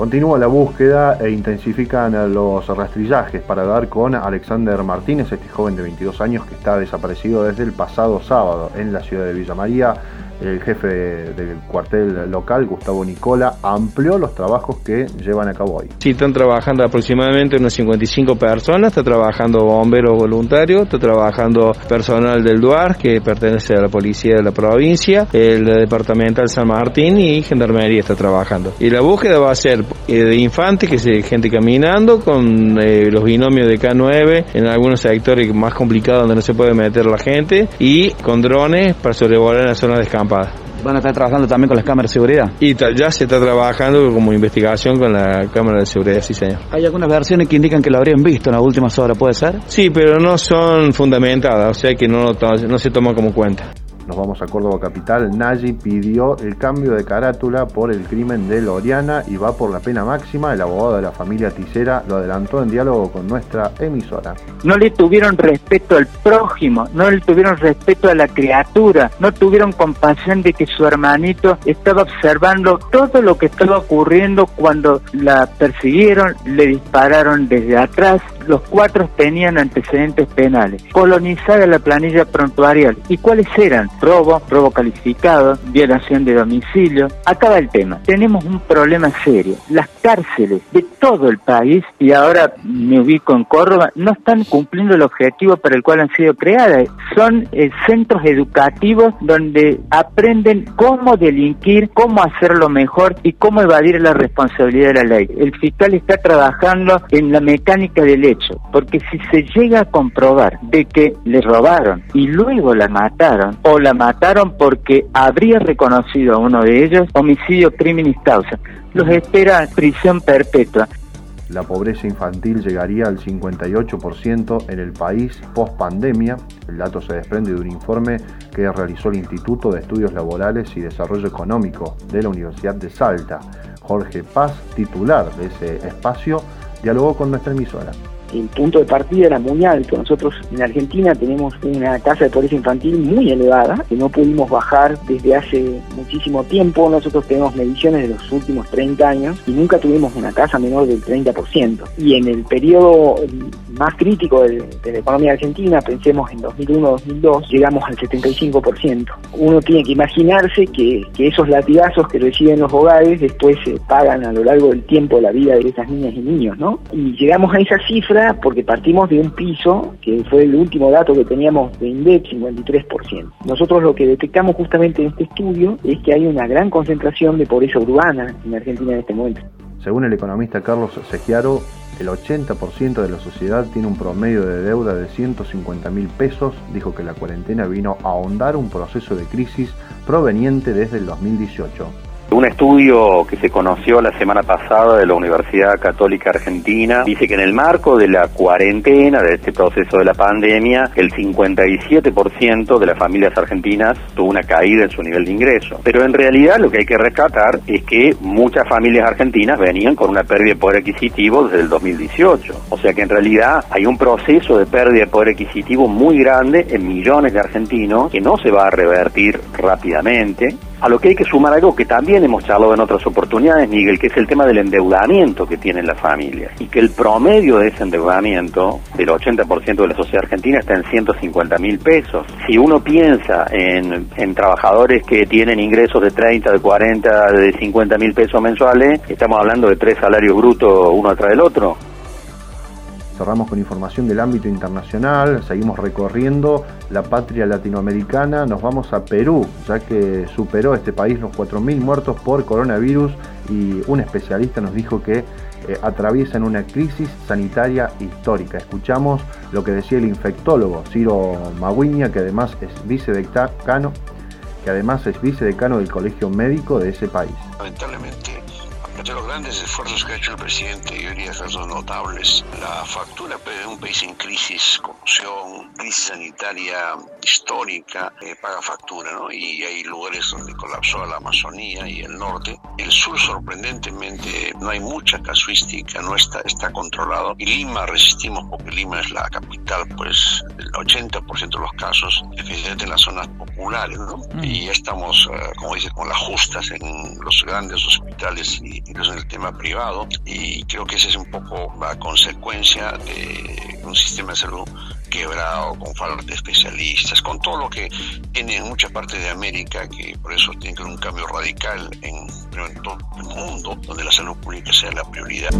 Continúa la búsqueda e intensifican los rastrillajes para dar con Alexander Martínez, este joven de 22 años que está desaparecido desde el pasado sábado en la ciudad de Villa María el jefe del cuartel local, Gustavo Nicola, amplió los trabajos que llevan a cabo hoy. Sí, están trabajando aproximadamente unas 55 personas, está trabajando bomberos voluntarios, está trabajando personal del DUAR, que pertenece a la policía de la provincia, el departamental San Martín y Gendarmería está trabajando. Y la búsqueda va a ser eh, de infantes, que es gente caminando, con eh, los binomios de K9 en algunos sectores más complicados donde no se puede meter la gente, y con drones para sobrevolar en la zona de ¿Van a estar trabajando también con las cámaras de seguridad? Y ya se está trabajando como investigación con la cámara de seguridad, sí señor. ¿Hay algunas versiones que indican que lo habrían visto en las últimas horas, puede ser? Sí, pero no son fundamentadas, o sea que no, no se toma como cuenta. Nos vamos a Córdoba Capital. Nagy pidió el cambio de carátula por el crimen de Loriana y va por la pena máxima. El abogado de la familia Ticera lo adelantó en diálogo con nuestra emisora. No le tuvieron respeto al prójimo, no le tuvieron respeto a la criatura, no tuvieron compasión de que su hermanito estaba observando todo lo que estaba ocurriendo cuando la persiguieron, le dispararon desde atrás, los cuatro tenían antecedentes penales. Colonizada la planilla prontuarial. ¿Y cuáles eran? Robo, robo calificado, violación de domicilio. Acaba el tema. Tenemos un problema serio. Las cárceles de todo el país, y ahora me ubico en Córdoba, no están cumpliendo el objetivo para el cual han sido creadas. Son eh, centros educativos donde aprenden cómo delinquir, cómo hacerlo mejor y cómo evadir la responsabilidad de la ley. El fiscal está trabajando en la mecánica del porque si se llega a comprobar de que le robaron y luego la mataron, o la mataron porque habría reconocido a uno de ellos homicidio criminis causa, los espera prisión perpetua. La pobreza infantil llegaría al 58% en el país post pandemia. El dato se desprende de un informe que realizó el Instituto de Estudios Laborales y Desarrollo Económico de la Universidad de Salta. Jorge Paz, titular de ese espacio, dialogó con nuestra emisora el punto de partida era muy alto. Nosotros en Argentina tenemos una tasa de pobreza infantil muy elevada, que no pudimos bajar desde hace muchísimo tiempo. Nosotros tenemos mediciones de los últimos 30 años y nunca tuvimos una tasa menor del 30%. Y en el periodo más crítico de, la economía argentina, pensemos en 2001-2002, llegamos al 75%. Uno tiene que imaginarse que, esos latigazos que reciben los hogares después se pagan a lo largo del tiempo la vida de esas niñas y niños, ¿no? Y llegamos a esa cifra porque partimos de un piso, que fue el último dato que teníamos de INDEC, 53%. Nosotros lo que detectamos justamente en este estudio es que hay una gran concentración de pobreza urbana en Argentina en este momento. Según el economista Carlos Segiaro, el 80% de la sociedad tiene un promedio de deuda de 150 mil pesos. Dijo que la cuarentena vino a ahondar un proceso de crisis proveniente desde el 2018. Un estudio que se conoció la semana pasada de la Universidad Católica Argentina dice que en el marco de la cuarentena, de este proceso de la pandemia, el 57% de las familias argentinas tuvo una caída en su nivel de ingreso. Pero en realidad lo que hay que rescatar es que muchas familias argentinas venían con una pérdida de poder adquisitivo desde el 2018. O sea que en realidad hay un proceso de pérdida de poder adquisitivo muy grande en millones de argentinos que no se va a revertir rápidamente a lo que hay que sumar algo que también hemos charlado en otras oportunidades, Miguel, que es el tema del endeudamiento que tienen las familias. Y que el promedio de ese endeudamiento del 80% de la sociedad argentina está en 150 mil pesos. Si uno piensa en, trabajadores que tienen ingresos de 30, de 40, de 50 mil pesos mensuales, estamos hablando de tres salarios brutos uno atrás del otro. Cerramos con información del ámbito internacional, seguimos recorriendo la patria latinoamericana, nos vamos a Perú, ya que superó este país los 4.000 muertos por coronavirus y un especialista nos dijo que eh, atraviesan una crisis sanitaria histórica. Escuchamos lo que decía el infectólogo Ciro Magüiña, que además es vicedecano, que además es vicedecano del Colegio Médico de ese país. Lamentablemente de los grandes esfuerzos que ha hecho el presidente, yo diría que son notables. La factura de un país en crisis, corrupción, crisis sanitaria histórica eh, paga factura, ¿no? Y hay lugares donde colapsó la Amazonía y el norte. El sur, sorprendentemente, no hay mucha casuística, no está, está controlado. Y Lima resistimos porque Lima es la capital, pues, el 80% de los casos, especialmente en las zonas populares, ¿no? Mm. Y ya estamos, eh, como dice, con las justas en los grandes hospitales y incluso en el tema privado. Y creo que esa es un poco la consecuencia de un sistema de salud quebrado, con falta de especialistas, con todo lo que tiene en muchas partes de América, que por eso tiene que haber un cambio radical en, en todo el mundo, donde la salud pública sea la prioridad.